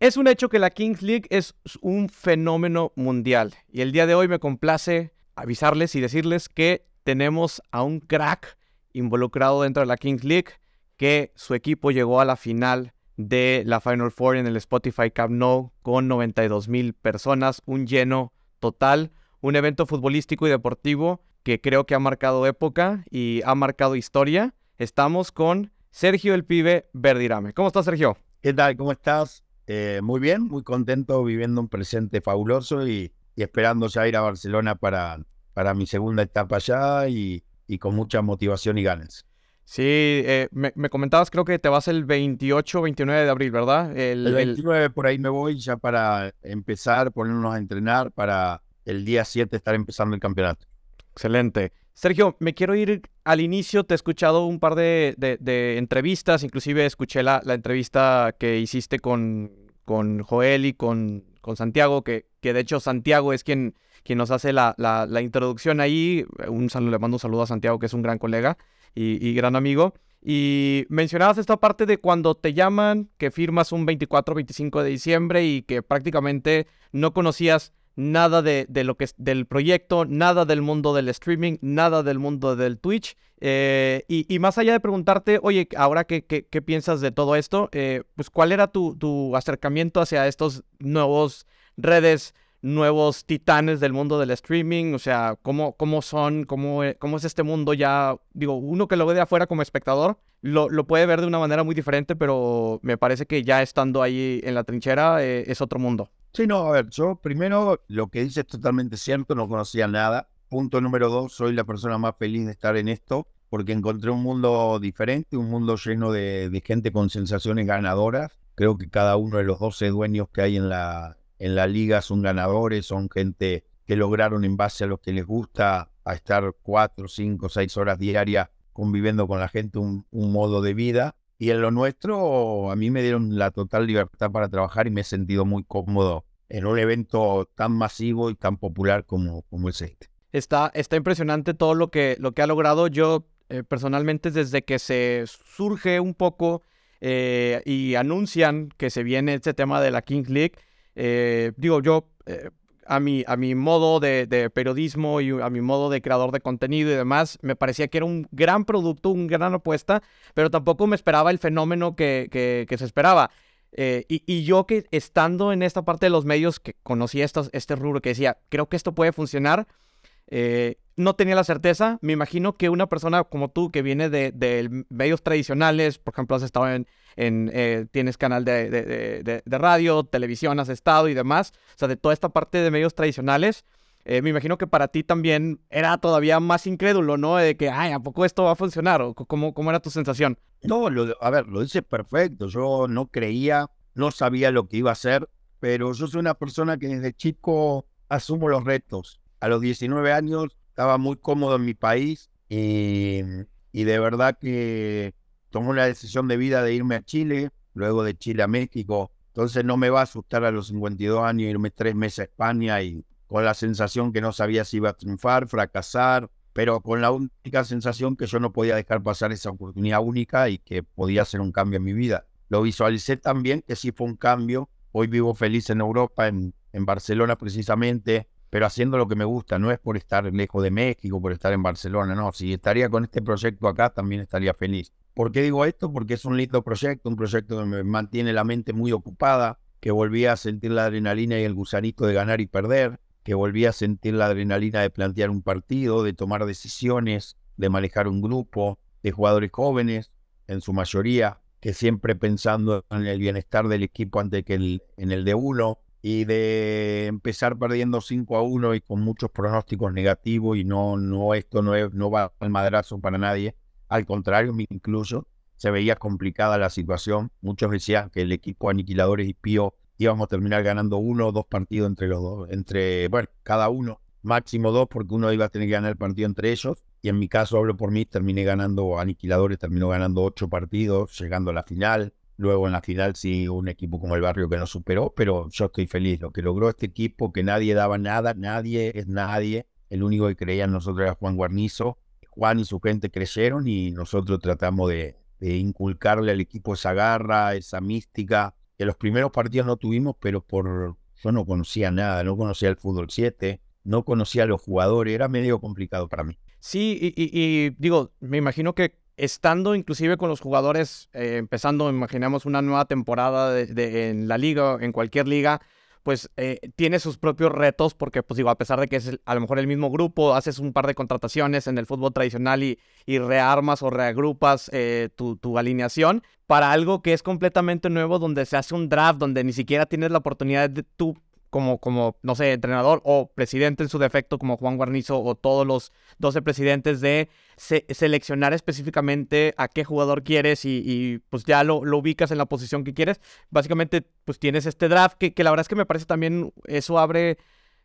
Es un hecho que la Kings League es un fenómeno mundial y el día de hoy me complace avisarles y decirles que tenemos a un crack involucrado dentro de la Kings League, que su equipo llegó a la final de la Final Four en el Spotify Camp Nou con 92 mil personas, un lleno total, un evento futbolístico y deportivo que creo que ha marcado época y ha marcado historia. Estamos con Sergio el Pibe Verdirame. ¿Cómo estás, Sergio? ¿Qué tal? ¿Cómo estás? Eh, muy bien, muy contento viviendo un presente fabuloso y, esperando ya ir a Barcelona para, para mi segunda etapa allá y, con mucha motivación y ganas. Sí, eh, me, comentabas, creo que te vas el 28 29 de abril, ¿verdad? El, 29 por ahí me voy ya para empezar, ponernos a entrenar para el día 7 estar empezando el campeonato. Excelente. Sergio, me quiero ir al inicio. Te he escuchado un par de, entrevistas, inclusive escuché la, entrevista que hiciste con, Joel y con, Santiago, que, de hecho Santiago es quien, nos hace la, introducción ahí. Un saludo, le mando un saludo a Santiago, que es un gran colega y, gran amigo. Y mencionabas esta parte de cuando te llaman, que firmas un 24-25 de diciembre y que prácticamente no conocías nada de, lo que es del proyecto, nada del mundo del streaming, nada del mundo del Twitch. Eh, y, más allá de preguntarte, oye, ahora qué, qué, piensas de todo esto, eh, pues cuál era tu, tu, acercamiento hacia estos nuevos redes, nuevos titanes del mundo del streaming, o sea, cómo, cómo son, cómo, eh, cómo es este mundo ya, digo, uno que lo ve de afuera como espectador, lo, lo, puede ver de una manera muy diferente, pero me parece que ya estando ahí en la trinchera es otro mundo. Sí, no, a ver, yo primero lo que dice es totalmente cierto, no conocía nada. Punto número dos, soy la persona más feliz de estar en esto porque encontré un mundo diferente, un mundo lleno de, gente con sensaciones ganadoras. Creo que cada uno de los 12 dueños que hay en la, en la liga son ganadores, son gente que lograron en base a lo que les gusta a estar cuatro, cinco, seis horas diarias conviviendo con la gente un modo de vida. Y en lo nuestro, a mí me dieron la total libertad para trabajar y me he sentido muy cómodo en un evento tan masivo y tan popular como, como es este. Está, está impresionante todo lo que, lo que ha logrado. Yo eh, personalmente desde que se surge un poco eh, y anuncian que se viene este tema de la King League, eh, digo yo a mi, a mi modo de, periodismo y a mi modo de creador de contenido y demás, me parecía que era un gran producto, una gran apuesta, pero tampoco me esperaba el fenómeno que, que, se esperaba. Eh, y, yo que estando en esta parte de los medios, que conocía estos, este rubro, que decía, creo que esto puede funcionar, eh, no tenía la certeza. Me imagino que una persona como tú, que viene de, medios tradicionales, por ejemplo, has estado en, eh, tienes canal de, radio, televisión, has estado y demás, o sea, de toda esta parte de medios tradicionales, eh, me imagino que para ti también era todavía más incrédulo, ¿no? De que, ay, ¿a poco esto va a funcionar? ¿O cómo, cómo era tu sensación? No, a ver, lo dices perfecto. Yo no creía, no sabía lo que iba a hacer, pero yo soy una persona que desde chico asumo los retos. A los 19 años estaba muy cómodo en mi país y, y de verdad que tomé la decisión de vida de irme a Chile, luego de Chile a México. Entonces no me va a asustar a los 52 años irme tres meses a España y con la sensación que no sabía si iba a triunfar, fracasar, pero con la única sensación que yo no podía dejar pasar esa oportunidad única y que podía ser un cambio en mi vida. Lo visualicé también que sí fue un cambio. Hoy vivo feliz en Europa, en, en Barcelona precisamente, pero haciendo lo que me gusta, no es por estar lejos de México, por estar en Barcelona, no, si estaría con este proyecto acá también estaría feliz. ¿Por qué digo esto? Porque es un lindo proyecto, un proyecto que me mantiene la mente muy ocupada, que volví a sentir la adrenalina y el gusanito de ganar y perder, que volví a sentir la adrenalina de plantear un partido, de tomar decisiones, de manejar un grupo de jugadores jóvenes, en su mayoría, que siempre pensando en el bienestar del equipo antes que en el de uno, y de empezar perdiendo 5 a 1 y con muchos pronósticos negativos y no, no esto no, es, no va al madrazo para nadie, al contrario, me incluyo, se veía complicada la situación, muchos decían que el equipo Aniquiladores y Pío íbamos a terminar ganando uno o dos partidos entre los dos, entre, bueno, cada uno, máximo dos porque uno iba a tener que ganar el partido entre ellos. Y en mi caso hablo por mí, terminé ganando Aniquiladores, terminó ganando ocho partidos, llegando a la final, Luego en la final sí un equipo como el Barrio que nos superó, pero yo estoy feliz. Lo que logró este equipo, que nadie daba nada, nadie es nadie. El único que creía en nosotros era Juan Guarnizo. Juan y su gente crecieron y nosotros tratamos de, inculcarle al equipo esa garra, esa mística, que los primeros partidos no tuvimos, pero por yo no conocía nada, no conocía el fútbol 7, no conocía a los jugadores, era medio complicado para mí. Sí, y, digo, me imagino que estando inclusive con los jugadores, eh, empezando, imaginemos una nueva temporada de, en la liga, en cualquier liga, pues eh, tiene sus propios retos, porque pues digo, a pesar de que es a lo mejor el mismo grupo, haces un par de contrataciones en el fútbol tradicional y, y rearmas o reagrupas eh, tu, tu, alineación para algo que es completamente nuevo, donde se hace un draft, donde ni siquiera tienes la oportunidad de tú como, como, no sé, entrenador o presidente en su defecto como Juan Guarnizo o todos los 12 presidentes de seleccionar específicamente a qué jugador quieres y, pues ya lo, lo, ubicas en la posición que quieres. Básicamente pues tienes este draft que, que la verdad es que me parece también eso abre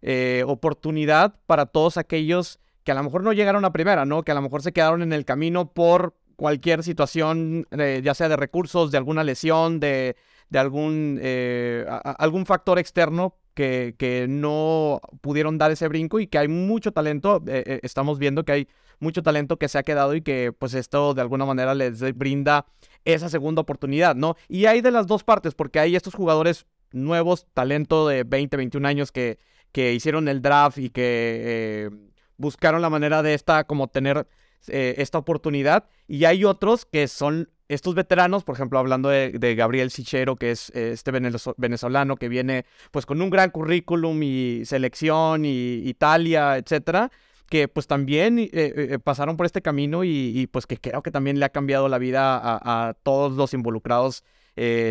eh, oportunidad para todos aquellos que a lo mejor no llegaron a primera, ¿no? Que a lo mejor se quedaron en el camino por cualquier situación, eh, ya sea de recursos, de alguna lesión, de, de algún, eh, algún factor externo que, que, no pudieron dar ese brinco y que hay mucho talento, eh, eh, estamos viendo que hay mucho talento que se ha quedado y que pues esto de alguna manera les brinda esa segunda oportunidad, ¿no? Y hay de las dos partes, porque hay estos jugadores nuevos, talento de 20, 21 años que, que hicieron el draft y que buscaron la manera de esta, como tener esta oportunidad, y hay otros que son estos veteranos, por ejemplo, hablando de, Gabriel Sichero, que es eh, este venezolano que viene pues con un gran currículum y selección y Italia, etcétera, que pues también eh, eh, pasaron por este camino y, pues que creo que también le ha cambiado la vida a, todos los involucrados,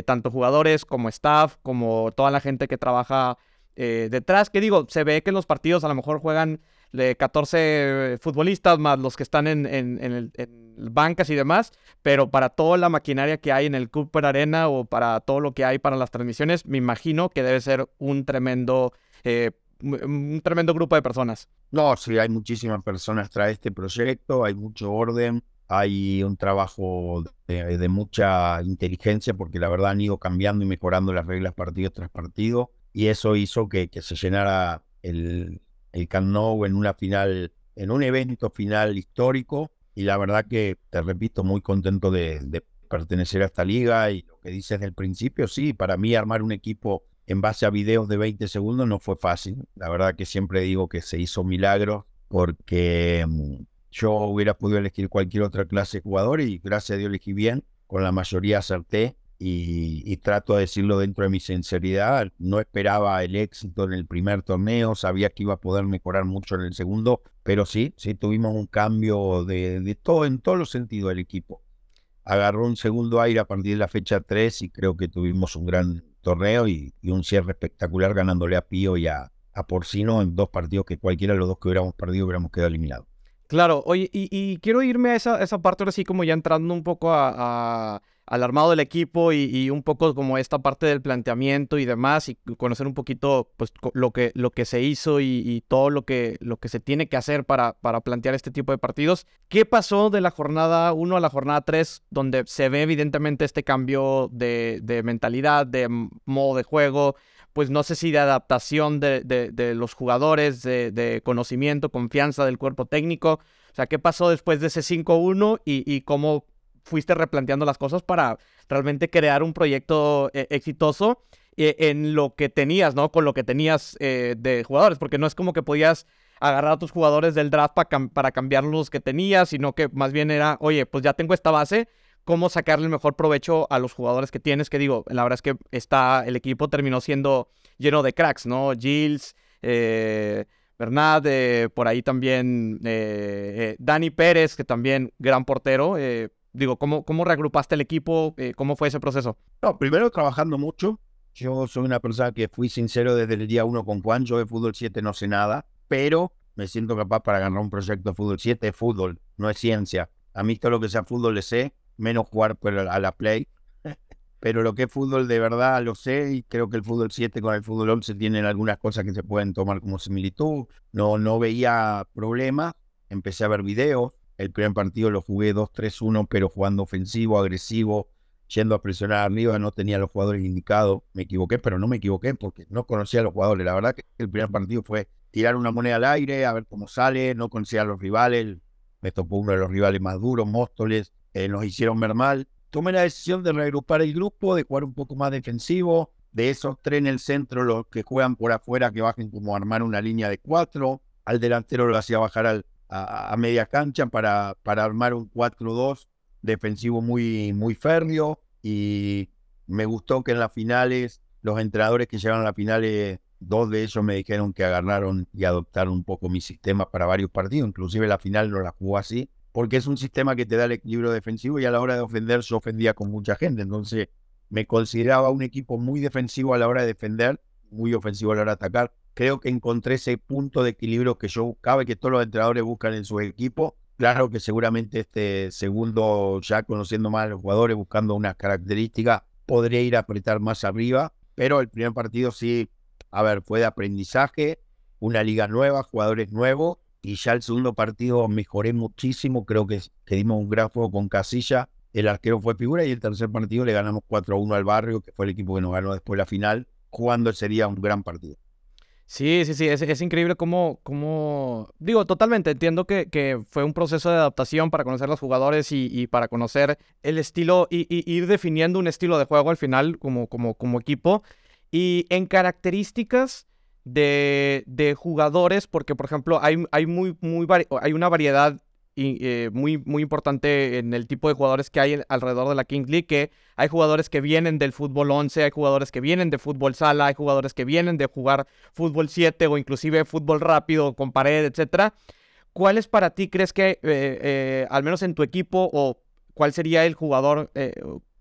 tanto jugadores como staff, como toda la gente que trabaja detrás, que digo, se ve que en los partidos a lo mejor juegan de 14 futbolistas más los que están en, en, bancas y demás, pero para toda la maquinaria que hay en el Cooper Arena o para todo lo que hay para las transmisiones, me imagino que debe ser un tremendo, eh, un tremendo grupo de personas. No, sí, hay muchísimas personas tras este proyecto, hay mucho orden, hay un trabajo de, mucha inteligencia porque la verdad han ido cambiando y mejorando las reglas partido tras partido y eso hizo que, que se llenara el, el Camp Nou en una final, en un evento final histórico. Y la verdad que, te repito, muy contento de, pertenecer a esta liga. Y lo que dices del principio, sí, para mí armar un equipo en base a videos de 20 segundos no fue fácil. La verdad que siempre digo que se hizo milagro porque mm, yo hubiera podido elegir cualquier otra clase de jugador y gracias a Dios elegí bien. Con la mayoría acerté y, trato de decirlo dentro de mi sinceridad, no esperaba el éxito en el primer torneo, sabía que iba a poder mejorar mucho en el segundo, pero sí, sí tuvimos un cambio de, todo, en todos los sentidos del equipo. Agarró un segundo aire a partir de la fecha 3 y creo que tuvimos un gran torneo y, un cierre espectacular ganándole a Pío y a, Porcino en dos partidos que cualquiera de los dos que hubiéramos perdido hubiéramos quedado eliminados. Claro, oye, y, quiero irme a esa, esa parte ahora sí como ya entrando un poco a al armado del equipo y, un poco como esta parte del planteamiento y demás y conocer un poquito pues lo que, lo que se hizo y, todo lo que, lo que se tiene que hacer para, para plantear este tipo de partidos. ¿Qué pasó de la jornada 1 a la jornada 3 donde se ve evidentemente este cambio de, mentalidad, de modo de juego? Pues no sé si de adaptación de, los jugadores, de, conocimiento, confianza del cuerpo técnico. O sea, ¿qué pasó después de ese 5-1 y, y cómo fuiste replanteando las cosas para realmente crear un proyecto eh, exitoso eh, en lo que tenías, ¿no? Con lo que tenías eh, de jugadores, porque no es como que podías agarrar a tus jugadores del draft para cambiar los que tenías, sino que más bien era, oye, pues ya tengo esta base, ¿cómo sacarle el mejor provecho a los jugadores que tienes? Que digo, la verdad es que está, el equipo terminó siendo lleno de cracks, ¿no? Gilles, Bernat, por ahí también Dani Pérez, que también gran portero, Digo, ¿cómo, cómo reagrupaste el equipo? Eh, ¿Cómo fue ese proceso? No, primero trabajando mucho. Yo soy una persona que fui sincero desde el día uno con Juan. Yo de fútbol 7 no sé nada, pero me siento capaz para ganar un proyecto de fútbol 7. Es fútbol, no es ciencia. A mí todo lo que sea fútbol le sé, menos jugar a la play. pero lo que es fútbol de verdad lo sé y creo que el fútbol 7 con el fútbol 11 tienen algunas cosas que se pueden tomar como similitud. No, no veía problema. Empecé a ver videos, el primer partido lo jugué 2-3-1, pero jugando ofensivo, agresivo, yendo a presionar arriba, no tenía los jugadores indicados. Me equivoqué, pero no me equivoqué porque no conocía a los jugadores. La verdad que el primer partido fue tirar una moneda al aire, a ver cómo sale, no conocía a los rivales. Me tocó uno de los rivales más duros, Móstoles, eh, nos hicieron ver mal. tomé la decisión de reagrupar el grupo, de jugar un poco más defensivo, de esos tres en el centro, los que juegan por afuera, que bajen como armar una línea de cuatro, al delantero lo hacía bajar al, a, media cancha para, para armar un 4-2 defensivo muy, muy férreo. Y me gustó que en las finales los entrenadores que llegaron a las finales, dos de ellos me dijeron que agarraron y adoptaron un poco mi sistema para varios partidos, inclusive la final no la jugó así, porque es un sistema que te da el equilibrio defensivo y a la hora de ofender yo ofendía con mucha gente, entonces me consideraba un equipo muy defensivo a la hora de defender, muy ofensivo a la hora de atacar. Creo que encontré ese punto de equilibrio que yo buscaba y que todos los entrenadores buscan en su equipo. Claro que seguramente este segundo, ya conociendo más a los jugadores, buscando unas características, podría ir a apretar más arriba, pero el primer partido sí, a ver, fue de aprendizaje, una liga nueva, jugadores nuevos, y ya el segundo partido mejoré muchísimo, creo que, que dimos un gran juego con Casilla, el arquero fue figura y el tercer partido le ganamos 4-1 al barrio, que fue el equipo que nos ganó después la final, jugando sería un gran partido. Sí, sí, sí, es, increíble cómo, cómo, digo, totalmente, entiendo que, que, fue un proceso de adaptación para conocer los jugadores y, para conocer el estilo y, ir definiendo un estilo de juego al final como, como, como equipo. Y en características de, de jugadores, porque por ejemplo hay, hay, muy, muy hay una variedad eh, muy, muy importante en el tipo de jugadores que hay alrededor de la King League, que hay jugadores que vienen del fútbol 11, hay jugadores que vienen de fútbol sala, hay jugadores que vienen de jugar fútbol 7 o inclusive fútbol rápido con pared, etcétera. ¿Cuáles para ti crees que, eh, eh, al menos en tu equipo, o cuál sería el jugador,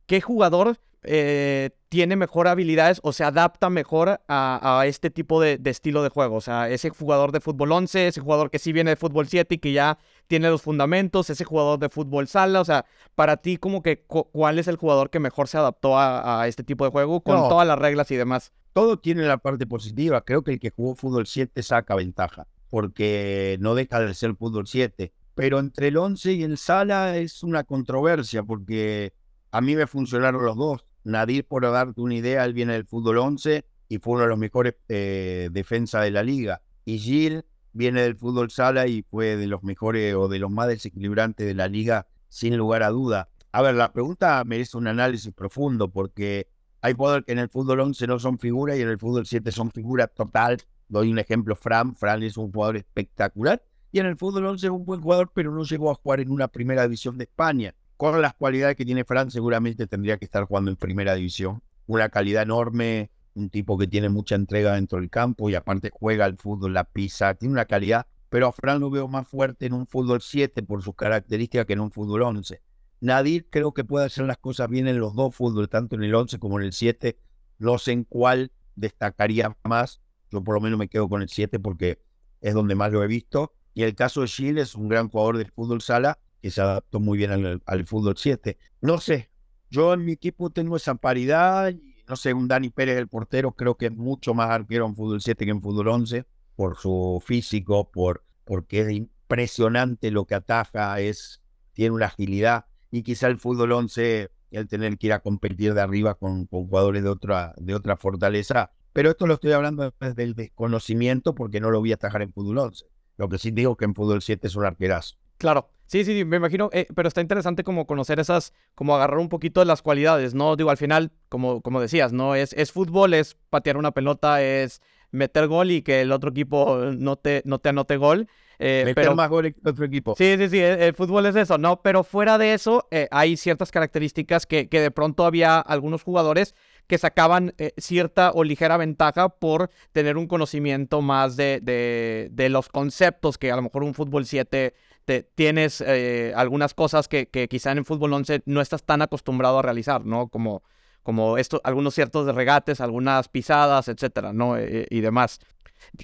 qué jugador eh, tiene mejor habilidades o se adapta mejor a, este tipo de, estilo de juego. O sea, ese jugador de fútbol 11, ese jugador que sí viene de fútbol 7 y que ya tiene los fundamentos, ese jugador de fútbol sala. O sea, para ti, como que, ¿cuál es el jugador que mejor se adaptó a, este tipo de juego con todas las reglas y demás? Todo tiene la parte positiva. Creo que el que jugó fútbol 7 saca ventaja porque no deja de ser fútbol 7. Pero entre el 11 y el sala es una controversia porque a mí me funcionaron los dos Nadir, por darte una idea, él viene del fútbol 11 y fue uno de los mejores eh, defensas de la liga. Y Gil viene del fútbol sala y fue de los mejores o de los más desequilibrantes de la liga, sin lugar a duda. A ver, la pregunta merece un análisis profundo porque hay jugadores que en el fútbol 11 no son figuras y en el fútbol 7 son figuras total. Doy un ejemplo, Fran. Fran es un jugador espectacular y en el fútbol 11 es un buen jugador, pero no llegó a jugar en una primera división de España con las cualidades que tiene Fran, seguramente tendría que estar jugando en primera división. Una calidad enorme, un tipo que tiene mucha entrega dentro del campo y aparte juega el fútbol, la pisa, tiene una calidad, pero a Fran lo veo más fuerte en un fútbol 7 por sus características que en un fútbol 11. Nadir creo que puede hacer las cosas bien en los dos fútbol, tanto en el 11 como en el 7. No sé en cuál destacaría más. Yo por lo menos me quedo con el 7 porque es donde más lo he visto. Y el caso de Chile es un gran jugador del fútbol sala que se adaptó muy bien al, fútbol 7. No sé, yo en mi equipo tengo esa paridad. No sé, un Dani Pérez, el portero, creo que es mucho más arquero en fútbol 7 que en fútbol 11, por su físico, por, porque es impresionante lo que ataja, es, tiene una agilidad. Y quizá el fútbol 11, el tener que ir a competir de arriba con, jugadores de otra, de otra fortaleza. Pero esto lo estoy hablando desde el desconocimiento porque no lo voy a atajar en fútbol 11. Lo que sí digo que en fútbol 7 es un arquerazo. Claro. Sí, sí, me imagino, eh, pero está interesante como conocer esas, como agarrar un poquito de las cualidades, ¿no? Digo, al final, como, como decías, ¿no? Es, es fútbol, es patear una pelota, es meter gol y que el otro equipo no te, no te anote gol. Eh, meter pero, más gol que otro equipo. Sí, sí, sí, el, fútbol es eso, ¿no? Pero fuera de eso, eh, hay ciertas características que, que de pronto había algunos jugadores que sacaban eh, cierta o ligera ventaja por tener un conocimiento más de, de, de, los conceptos que a lo mejor un fútbol 7 te, tienes eh, algunas cosas que, que, quizá en el fútbol 11 no estás tan acostumbrado a realizar, ¿no? Como, como esto, algunos ciertos regates, algunas pisadas, etcétera, ¿no? Eh, y demás.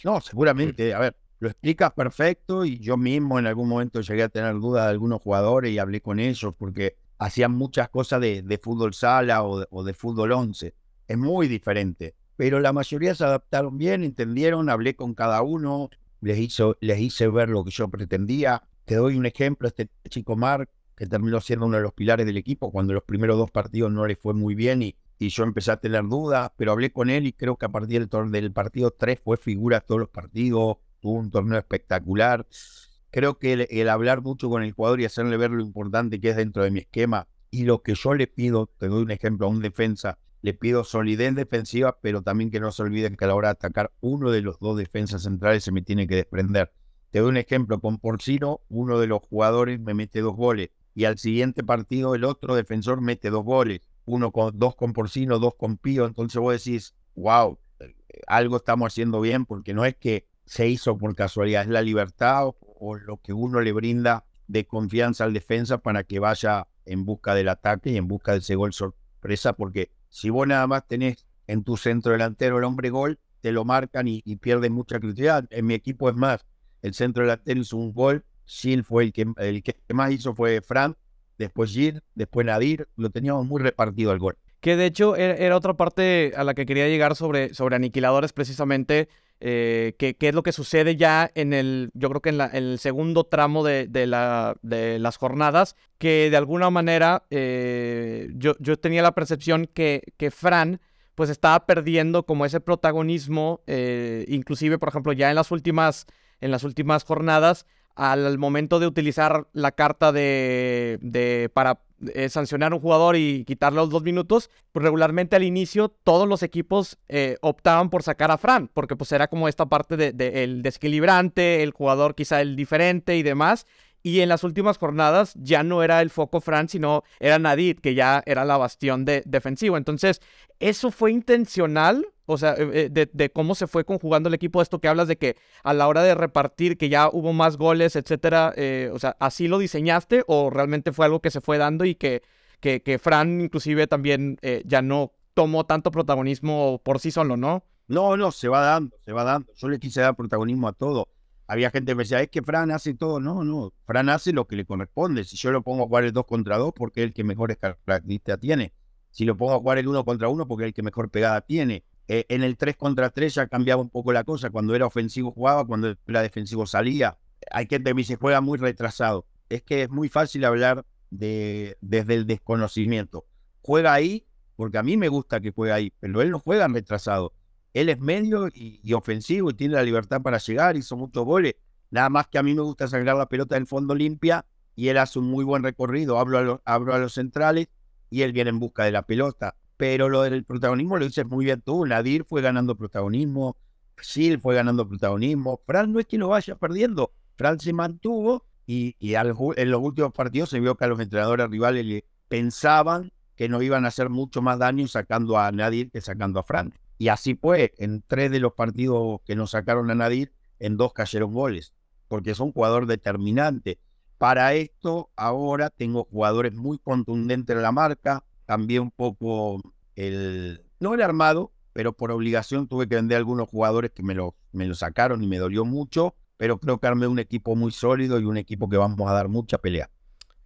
No, seguramente, a ver, lo explicas perfecto y yo mismo en algún momento llegué a tener dudas de algunos jugadores y hablé con ellos porque hacían muchas cosas de, de fútbol sala o de, o de, fútbol 11. Es muy diferente, pero la mayoría se adaptaron bien, entendieron, hablé con cada uno, les, hizo, les hice ver lo que yo pretendía. Te doy un ejemplo, este chico Mark, que terminó siendo uno de los pilares del equipo, cuando los primeros dos partidos no le fue muy bien y, yo empecé a tener dudas, pero hablé con él y creo que a partir del, partido 3 fue figura todos los partidos, tuvo un torneo espectacular creo que el, hablar mucho con el jugador y hacerle ver lo importante que es dentro de mi esquema Y lo que yo le pido, te doy un ejemplo a un defensa, le pido solidez defensiva, pero también que no se olviden que a la hora de atacar uno de los dos defensas centrales se me tiene que desprender. Te doy un ejemplo, con Porcino, uno de los jugadores me mete dos goles y al siguiente partido el otro defensor mete dos goles, uno con dos con Porcino, dos con Pío, entonces vos decís, wow, algo estamos haciendo bien porque no es que se hizo por casualidad, es la libertad o, lo que uno le brinda de confianza al defensa para que vaya en busca del ataque y en busca de ese gol sorpresa, porque si vos nada más tenés en tu centro delantero el hombre gol, te lo marcan y, y pierdes mucha credibilidad. En mi equipo es más, el centro delantero hizo un gol, Gil fue el que, el que más hizo fue Fran, después Gil, después Nadir, lo teníamos muy repartido el gol. Que de hecho era, otra parte a la que quería llegar sobre, sobre aniquiladores precisamente, eh, que, es lo que sucede ya en el, yo creo que en, el segundo tramo de, la, de, las jornadas, que de alguna manera eh, yo, yo, tenía la percepción que, que Fran pues estaba perdiendo como ese protagonismo, eh, inclusive por ejemplo ya en las últimas, en las últimas jornadas, al momento de utilizar la carta de, de para eh, sancionar a un jugador y quitarle los dos minutos, pues regularmente al inicio todos los equipos eh, optaban por sacar a Fran, porque pues era como esta parte del de, el desequilibrante, el jugador quizá el diferente y demás. Y en las últimas jornadas ya no era el foco Fran, sino era Nadid, que ya era la bastión de, defensivo. Entonces, ¿eso fue intencional? O sea, eh, de, de, cómo se fue conjugando el equipo, esto que hablas de que a la hora de repartir, que ya hubo más goles, etcétera, eh, o sea, ¿así lo diseñaste o realmente fue algo que se fue dando y que, que, que Fran inclusive también eh, ya no tomó tanto protagonismo por sí solo, ¿no? No, no, se va dando, se va dando. Yo le quise dar protagonismo a todo había gente que me decía, es que Fran hace todo. No, no, Fran hace lo que le corresponde. Si yo lo pongo a jugar el 2 contra 2, porque es el que mejores características tiene. Si lo pongo a jugar el 1 contra 1, porque es el que mejor pegada tiene. Eh, en el 3 contra 3 ya cambiaba un poco la cosa. Cuando era ofensivo jugaba, cuando era defensivo salía. Hay gente que me dice, juega muy retrasado. Es que es muy fácil hablar de, desde el desconocimiento. Juega ahí, porque a mí me gusta que juegue ahí, pero él no juega retrasado él es medio y, ofensivo y tiene la libertad para llegar, hizo muchos goles. Nada más que a mí me gusta sacar la pelota del fondo limpia y él hace un muy buen recorrido. Hablo a, a los centrales y él viene en busca de la pelota. Pero lo del protagonismo lo dices muy bien tú. Nadir fue ganando protagonismo, Sil fue ganando protagonismo. Fran no es que lo vaya perdiendo. Fran se mantuvo y, en los últimos partidos se vio que a los entrenadores rivales le pensaban que no iban a hacer mucho más daño sacando a Nadir que sacando a Fran. Y así fue, en tres de los partidos que nos sacaron a Nadir, en dos cayeron goles, porque es un jugador determinante. Para esto, ahora tengo jugadores muy contundentes en la marca, también un poco el, no el armado, pero por obligación tuve que vender algunos jugadores que me lo, me lo sacaron y me dolió mucho, pero creo que armé un equipo muy sólido y un equipo que vamos a dar mucha pelea.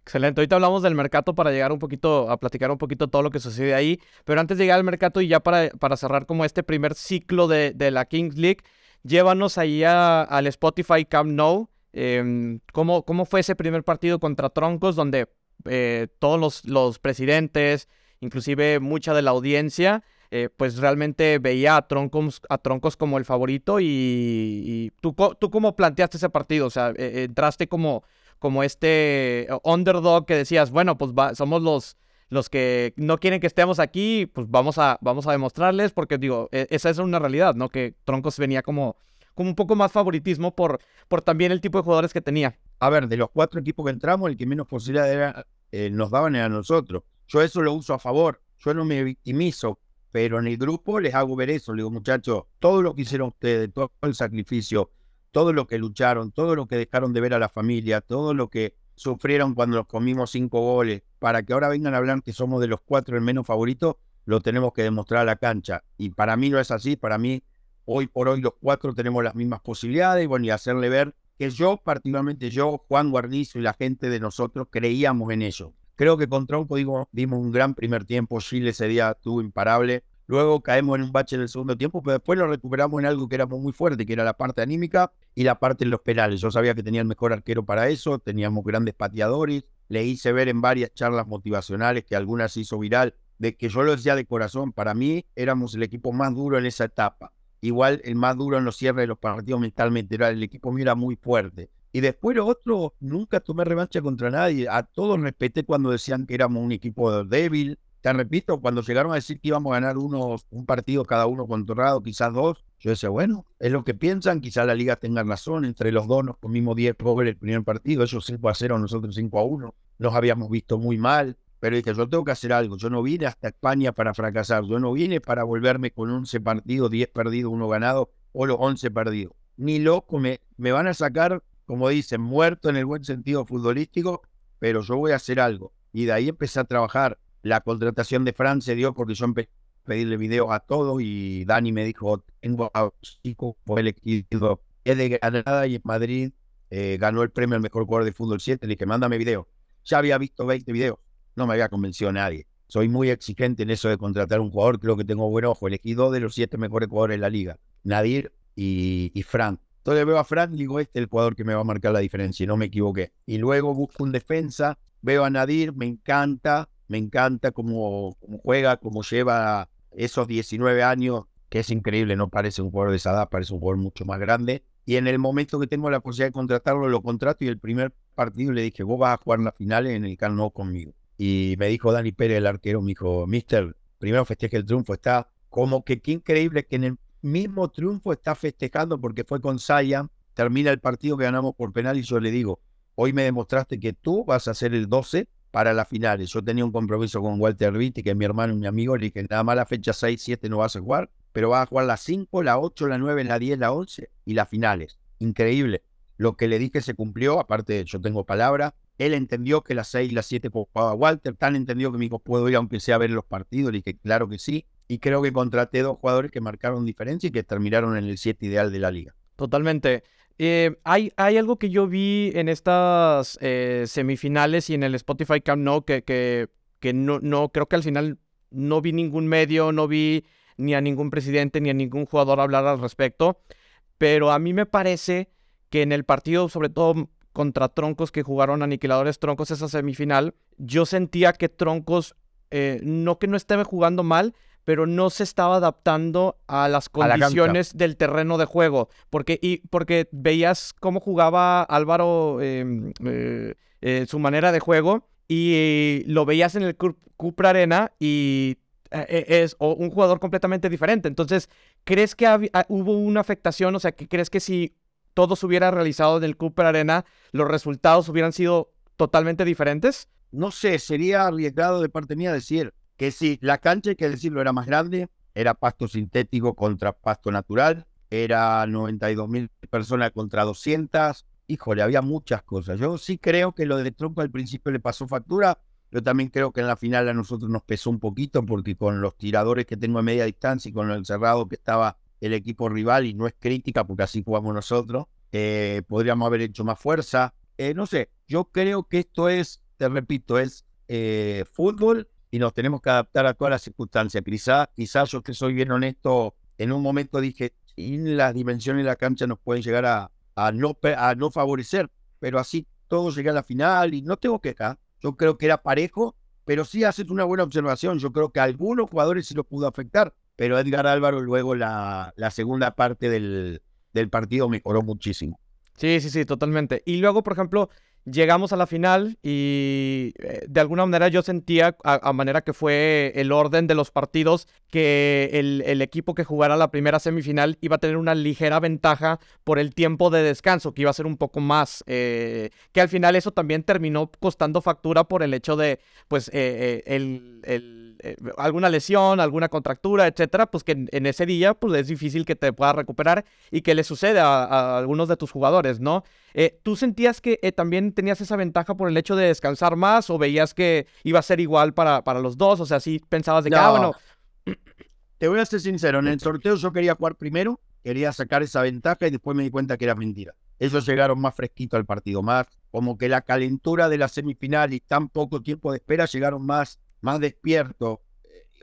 Excelente. Ahorita hablamos del mercado para llegar un poquito a platicar un poquito todo lo que sucede ahí. Pero antes de llegar al mercado y ya para, para cerrar como este primer ciclo de, de la Kings League, llévanos ahí al Spotify Camp Nou. Em, ¿cómo, ¿cómo, fue ese primer partido contra Troncos donde eh, todos los, los, presidentes, inclusive mucha de la audiencia, eh, pues realmente veía a Troncos, a Troncos como el favorito y, ¿tú, tú cómo planteaste ese partido? O sea, eh, entraste como como este underdog que decías, bueno, pues somos los, los que no quieren que estemos aquí, pues vamos a, vamos a demostrarles, porque digo, e, esa es una realidad, ¿no? Que Troncos venía como, como un poco más favoritismo por, por también el tipo de jugadores que tenía. A ver, de los cuatro equipos que entramos, el que menos posibilidad era, eh, nos daban era nosotros. Yo eso lo uso a favor, yo no me victimizo, pero en el grupo les hago ver eso, le digo, muchachos, todo lo que hicieron ustedes, todo el sacrificio, todo lo que lucharon, todo lo que dejaron de ver a la familia, todo lo que sufrieron cuando nos comimos cinco goles, para que ahora vengan a hablar que somos de los cuatro el menos favorito, lo tenemos que demostrar a la cancha. Y para mí no es así, para mí hoy por hoy los cuatro tenemos las mismas posibilidades bueno, y hacerle ver que yo, particularmente yo, Juan Guarnizo y la gente de nosotros creíamos en ello. Creo que con Tronco dimos un gran primer tiempo, Chile ese día estuvo imparable, Luego caemos en un bache en el segundo tiempo, pero después lo recuperamos en algo que era muy fuerte, que era la parte anímica y la parte de los penales. Yo sabía que tenía el mejor arquero para eso, teníamos grandes pateadores. Le hice ver en varias charlas motivacionales que algunas hizo viral, de que yo lo decía de corazón, para mí éramos el equipo más duro en esa etapa. Igual el más duro en los cierres de los partidos mentalmente, era el equipo mío era muy fuerte. Y después otro, nunca tomé revancha contra nadie. A todos respeté cuando decían que éramos un equipo débil. Te repito, cuando llegaron a decir que íbamos a ganar unos, un partido cada uno controlado, quizás dos, yo decía, bueno, es lo que piensan, quizás la liga tenga razón, entre los dos nos comimos 10 goles el primer partido, ellos 5 a 0, nosotros 5 a 1, nos habíamos visto muy mal, pero dije, yo tengo que hacer algo, yo no vine hasta España para fracasar, yo no vine para volverme con 11 partidos, 10 perdidos, uno ganado, o los 11 perdidos. Ni loco, me, me van a sacar, como dicen, muerto en el buen sentido futbolístico, pero yo voy a hacer algo. Y de ahí empecé a trabajar. La contratación de Fran se dio porque yo empecé a pedirle videos a todos y Dani me dijo, tengo a chico por el equipo, es de Granada y en Madrid eh, ganó el premio al mejor jugador de fútbol 7, le dije, mándame video. Ya había visto 20 videos no me había convencido nadie. Soy muy exigente en eso de contratar un jugador, creo que tengo buen ojo. Elegí dos de los siete mejores jugadores de la liga, Nadir y, y Frank. Entonces veo a Frank y digo, este es el jugador que me va a marcar la diferencia, y no me equivoqué. Y luego busco un defensa, veo a Nadir, me encanta, me encanta cómo, juega, cómo lleva esos 19 años, que es increíble, no parece un jugador de esa edad, parece un jugador mucho más grande. Y en el momento que tengo la posibilidad de contratarlo, lo contrato y el primer partido le dije, vos vas a jugar las finales en el Camp conmigo. Y me dijo Dani Pérez, el arquero, me dijo, Mister, primero festeje el triunfo. Está como que qué increíble que en el mismo triunfo está festejando porque fue con Saya. Termina el partido que ganamos por penal y yo le digo, hoy me demostraste que tú vas a ser el 12 para las finales. Yo tenía un compromiso con Walter Vitti, que es mi hermano y mi amigo. Le dije, nada más la fecha 6, 7 no vas a jugar, pero vas a jugar la 5, la 8, la 9, la 10, la 11 y las finales. Increíble. Lo que le dije se cumplió, aparte yo tengo palabra. Él entendió que las 6 y las 7 jugaba Walter, tan entendió que me dijo, ¿puedo ir aunque sea a ver los partidos? Le dije, claro que sí. Y creo que contraté dos jugadores que marcaron diferencia y que terminaron en el 7 ideal de la liga. Totalmente. Eh, hay, algo que yo vi en estas eh, semifinales y en el Spotify Camp No que, que, que no, no, creo que al final no vi ningún medio, no vi ni a ningún presidente ni a ningún jugador hablar al respecto. Pero a mí me parece que en el partido, sobre todo contra Troncos que jugaron Aniquiladores Troncos esa semifinal, yo sentía que Troncos, eh, no que no estaba jugando mal, pero no se estaba adaptando a las condiciones del terreno de juego. Porque, y, porque veías cómo jugaba Álvaro em, eh, eh, su manera de juego y lo veías en el Cupra Arena y es un jugador completamente diferente. Entonces, ¿crees que hubo una afectación? O sea, ¿crees que si todo se hubiera realizado en el Cooper Arena, los resultados hubieran sido totalmente diferentes? No sé, sería arriesgado de parte mía decir que si la cancha, que decirlo, era más grande, era pasto sintético contra pasto natural, era 92 mil personas contra 200. Híjole, había muchas cosas. Yo sí creo que lo de Tronco al principio le pasó factura. Yo también creo que en la final a nosotros nos pesó un poquito porque con los tiradores que tengo a media distancia y con el cerrado que estaba el equipo rival y no es crítica porque así jugamos nosotros. Eh, podríamos haber hecho más fuerza. Eh, no sé, yo creo que esto es, te repito, es eh, fútbol y nos tenemos que adaptar a todas las circunstancias. Quizás quizá yo que soy bien honesto, en un momento dije, las dimensiones de la cancha nos pueden llegar a, a, no, a no favorecer, pero así todo llega a la final y no tengo queja. Yo creo que era parejo, pero sí haces una buena observación. Yo creo que a algunos jugadores sí los pudo afectar pero Edgar Álvaro luego la, la segunda parte del, del partido mejoró muchísimo. Sí, sí, sí, totalmente. Y luego, por ejemplo, llegamos a la final y eh, de alguna manera yo sentía, a, manera que fue el orden de los partidos, que el, equipo que jugara la primera semifinal iba a tener una ligera ventaja por el tiempo de descanso, que iba a ser un poco más, eh, que al final eso también terminó costando factura por el hecho de, pues, eh, el, alguna lesión, alguna contractura, etcétera, pues que en, ese día, pues es difícil que te puedas recuperar y que le sucede a algunos de tus jugadores, ¿no? Eh, ¿Tú sentías que eh, también tenías esa ventaja por el hecho de descansar más o veías que iba a ser igual para, para los dos? O sea, sí pensabas de que, ah, bueno... Te voy a ser sincero, en el sorteo yo quería jugar primero, quería sacar esa ventaja y después me di cuenta que era mentira. Ellos llegaron más fresquitos al partido, más como que la calentura de la semifinal y tan poco tiempo de espera llegaron más, más despiertos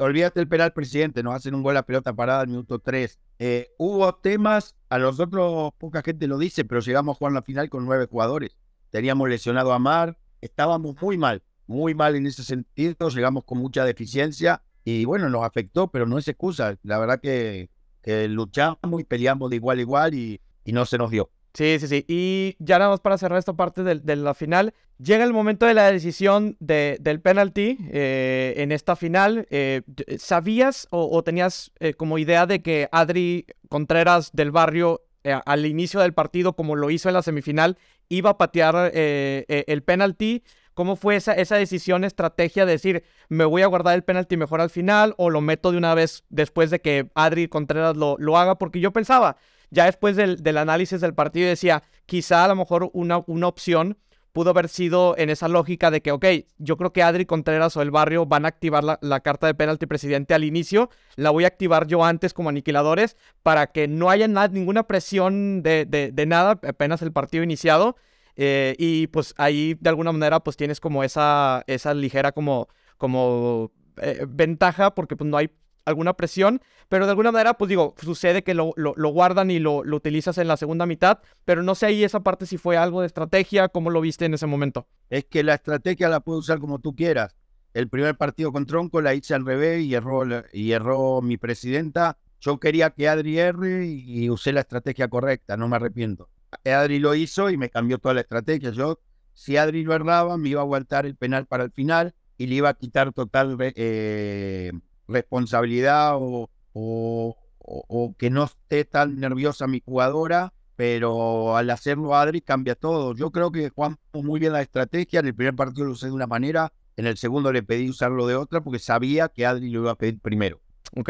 olvídate el penal presidente, nos hacen un gol a pelota parada al minuto 3. Eh, hubo temas, a nosotros poca gente lo dice, pero llegamos a jugar la final con nueve jugadores. Teníamos lesionado a Mar, estábamos muy mal, muy mal en ese sentido, llegamos con mucha deficiencia y bueno, nos afectó, pero no es excusa. La verdad que, luchamos y peleamos de igual a igual y no se nos dio. Sí, sí, sí. Y ya nada más para cerrar esta parte de, la final, llega el momento de la decisión del penalti eh, en esta final. Eh, ¿Sabías o, tenías eh, como idea de que Adri Contreras del Barrio al inicio del partido, como lo hizo en la semifinal, iba a patear el penalti? ¿Cómo fue esa, esa decisión, estrategia de decir, me voy a guardar el penalti mejor al final o lo meto de una vez después de que Adri Contreras lo, lo haga? Porque yo pensaba, ya después del, análisis del partido decía, quizá a lo mejor una, opción pudo haber sido en esa lógica de que, ok, yo creo que Adri Contreras o el barrio van a activar la, carta de penalti presidente al inicio, la voy a activar yo antes como aniquiladores para que no haya ninguna presión de, nada, apenas el partido iniciado. Eh, y pues ahí de alguna manera pues tienes como esa, esa ligera como, como eh, ventaja porque pues no hay alguna presión, pero de alguna manera, pues digo, sucede que lo, lo, guardan y lo, lo, utilizas en la segunda mitad, pero no sé ahí esa parte si fue algo de estrategia, ¿cómo lo viste en ese momento? Es que la estrategia la puedes usar como tú quieras. El primer partido con Tronco la hice al revés y erró, y erró mi presidenta. Yo quería que Adri erre y usé la estrategia correcta, no me arrepiento. Adri lo hizo y me cambió toda la estrategia. Yo, si Adri lo erraba, me iba a aguantar el penal para el final y le iba a quitar total eh, responsabilidad o, o, que no esté tan nerviosa mi jugadora, pero al hacerlo Adri cambia todo. Yo creo que Juan muy bien la estrategia, en el primer partido lo usé de una manera, en el segundo le pedí usarlo de otra porque sabía que Adri lo iba a pedir primero. Ok,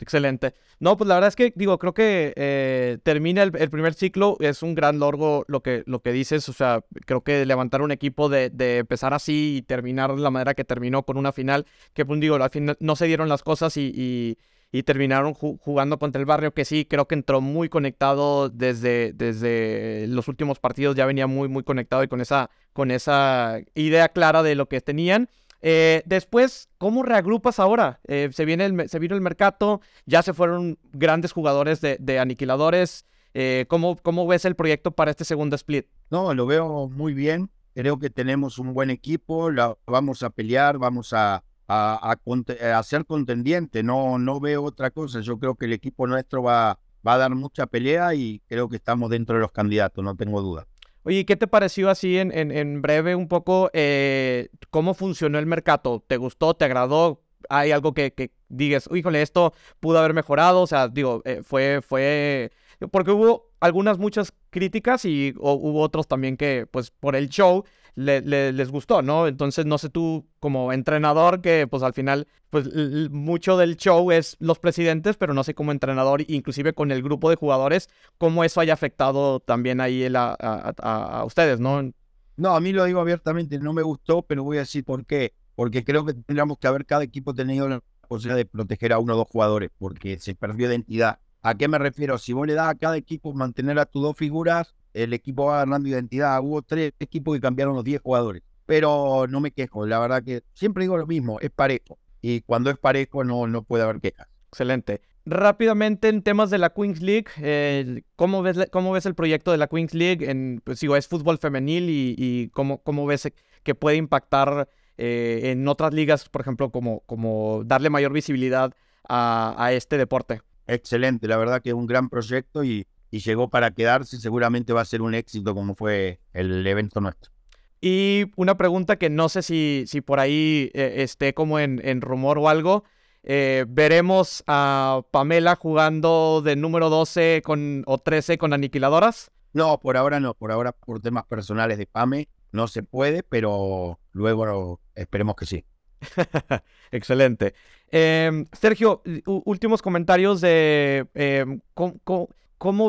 excelente. No, pues la verdad es que, digo, creo que eh, termina el, primer ciclo, es un gran logro lo que, lo que dices, o sea, creo que levantar un equipo de, de, empezar así y terminar de la manera que terminó con una final, que pues digo, al final no se dieron las cosas y, y, terminaron jugando contra el barrio, que sí, creo que entró muy conectado desde, desde los últimos partidos, ya venía muy, muy conectado y con esa, con esa idea clara de lo que tenían. Eh, después, ¿cómo reagrupas ahora? Eh, se, viene se vino el mercado, ya se fueron grandes jugadores de, aniquiladores. Eh, ¿cómo, ¿Cómo ves el proyecto para este segundo split? No, lo veo muy bien. Creo que tenemos un buen equipo, la, vamos a pelear, vamos a, a, a, ser contendiente. No, no veo otra cosa. Yo creo que el equipo nuestro va, va a dar mucha pelea y creo que estamos dentro de los candidatos, no tengo duda. Oye, ¿qué te pareció así en, en, breve un poco eh, cómo funcionó el mercado? ¿Te gustó? ¿Te agradó? ¿Hay algo que, que digas, híjole, esto pudo haber mejorado? O sea, digo, eh, fue, fue, porque hubo algunas muchas críticas y hubo otros también que, pues, por el show les gustó, ¿no? Entonces, no sé tú como entrenador, que pues al final, pues mucho del show es los presidentes, pero no sé como entrenador, inclusive con el grupo de jugadores, cómo eso haya afectado también ahí a, a, ustedes, ¿no? No, a mí lo digo abiertamente, no me gustó, pero voy a decir por qué. Porque creo que tendríamos que haber cada equipo tenido la posibilidad de proteger a uno o dos jugadores, porque se perdió identidad. ¿A qué me refiero? Si vos le das a cada equipo mantener a tus dos figuras, el equipo va ganando identidad. Hubo tres equipos que cambiaron los 10 jugadores. Pero no me quejo, la verdad que siempre digo lo mismo, es parejo. Y cuando es parejo no, no puede haber quejas. Excelente. Rápidamente en temas de la Queens League, eh, ¿cómo, ves, ¿cómo ves el proyecto de la Queens League? En, pues digo, es fútbol femenil y, cómo, cómo ves que puede impactar eh, en otras ligas, por ejemplo, como, como darle mayor visibilidad a, a este deporte. Excelente, la verdad que es un gran proyecto y y llegó para quedarse, seguramente va a ser un éxito como fue el evento nuestro. Y una pregunta que no sé si, si por ahí eh, esté como en, en, rumor o algo. Eh, ¿Veremos a Pamela jugando de número 12 con, o 13 con aniquiladoras? No, por ahora no. Por ahora, por temas personales de Pame, no se puede, pero luego esperemos que sí. Excelente. Em, Sergio, últimos comentarios de em, ¿cómo, ¿Cómo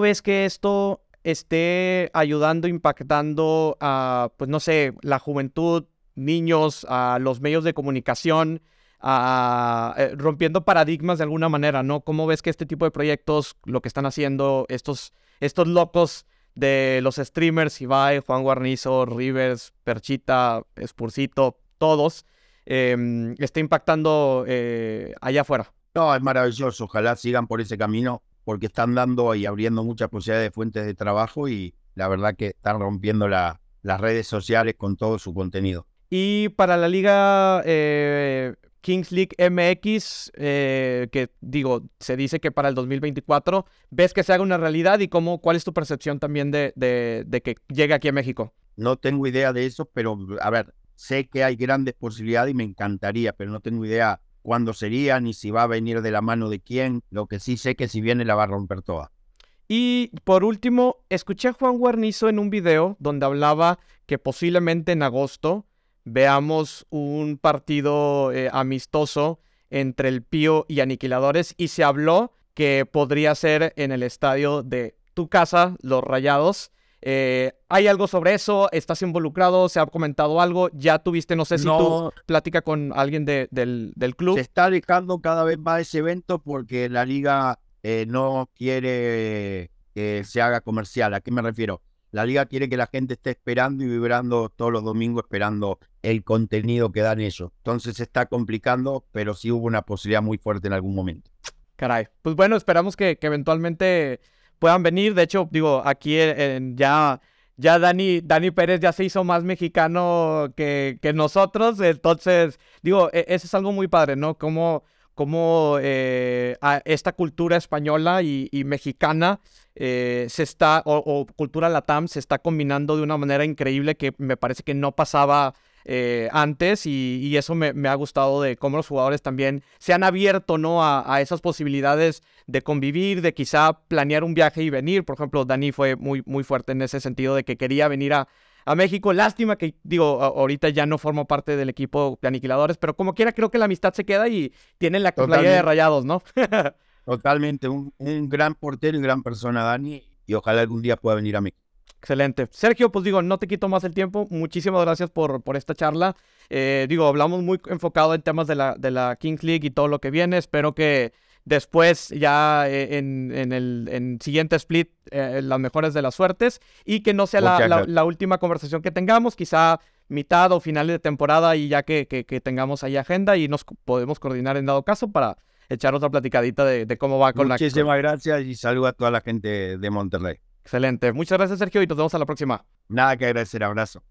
ves que esto esté ayudando, impactando a, pues no sé, la juventud, niños, a los medios de comunicación, a, eh, rompiendo paradigmas de alguna manera, ¿no? ¿Cómo ves que este tipo de proyectos, lo que están haciendo estos, estos locos de los streamers, Ibai, Juan Guarnizo, Rivers, Perchita, Spurcito, todos, eh, está impactando eh, allá afuera? No, es maravilloso. Ojalá sigan por ese camino porque están dando y abriendo muchas posibilidades de fuentes de trabajo y la verdad que están rompiendo las redes sociales con todo su contenido. Y para la liga eh, Kings League MX, eh, que digo, se dice que para el 2024, ¿ves que se haga una realidad y cómo, cuál es tu percepción también de, de, que llegue aquí a México? No tengo idea de eso, pero a ver, sé que hay grandes posibilidades y me encantaría, pero no tengo idea cuándo sería ni si va a venir de la mano de quién. Lo que sí sé que si viene la va a romper toda. Y por último, escuché a Juan Guarnizo en un video donde hablaba que posiblemente en agosto veamos un partido eh, amistoso entre el Pío y Aniquiladores y se habló que podría ser en el estadio de tu casa, Los Rayados. Eh, ¿Hay algo sobre eso? ¿Estás involucrado? ¿Se ha comentado algo? ¿Ya tuviste, no sé si tú plática con alguien del, del, club? Se está dejando cada vez más ese evento porque la liga eh, no quiere que se haga comercial. ¿A qué me refiero? La liga quiere que la gente esté esperando y vibrando todos los domingos esperando el contenido que dan ellos. Entonces se está complicando, pero sí hubo una posibilidad muy fuerte en algún momento. Caray. Pues bueno, esperamos que, eventualmente puedan venir. De hecho, digo, aquí en, ya, ya Dani, Dani Pérez ya se hizo más mexicano que, que nosotros. Entonces, digo, e, eso es algo muy padre, ¿no? Como cómo eh, esta cultura española y, mexicana eh, se está, o, cultura latam, se está combinando de una manera increíble que me parece que no pasaba eh, antes y, eso me, ha gustado de cómo los jugadores también se han abierto ¿no? a, a, esas posibilidades de convivir, de quizá planear un viaje y venir. Por ejemplo, Dani fue muy, muy fuerte en ese sentido de que quería venir a, a México. Lástima que, digo, ahorita ya no formo parte del equipo de aniquiladores, pero como quiera, creo que la amistad se queda y tienen la playa de rayados, ¿no? Totalmente, un, gran portero y gran persona, Dani, y ojalá algún día pueda venir a México. Excelente. Sergio, pues digo, no te quito más el tiempo. Muchísimas gracias por, por esta charla. Eh, digo, hablamos muy enfocado en temas de la, de la Kings League y todo lo que viene. Espero que Después, ya eh, en, el siguiente split, eh, las mejores de las suertes. Y que no sea la, última conversación que tengamos, quizá mitad o final de temporada y ya que, tengamos ahí agenda y nos podemos coordinar en dado caso para echar otra platicadita de, cómo va con la... Muchísimas gracias y saludo a toda la gente de Monterrey. Excelente. Muchas gracias, Sergio, y nos vemos a la próxima. Nada que agradecer. Abrazo.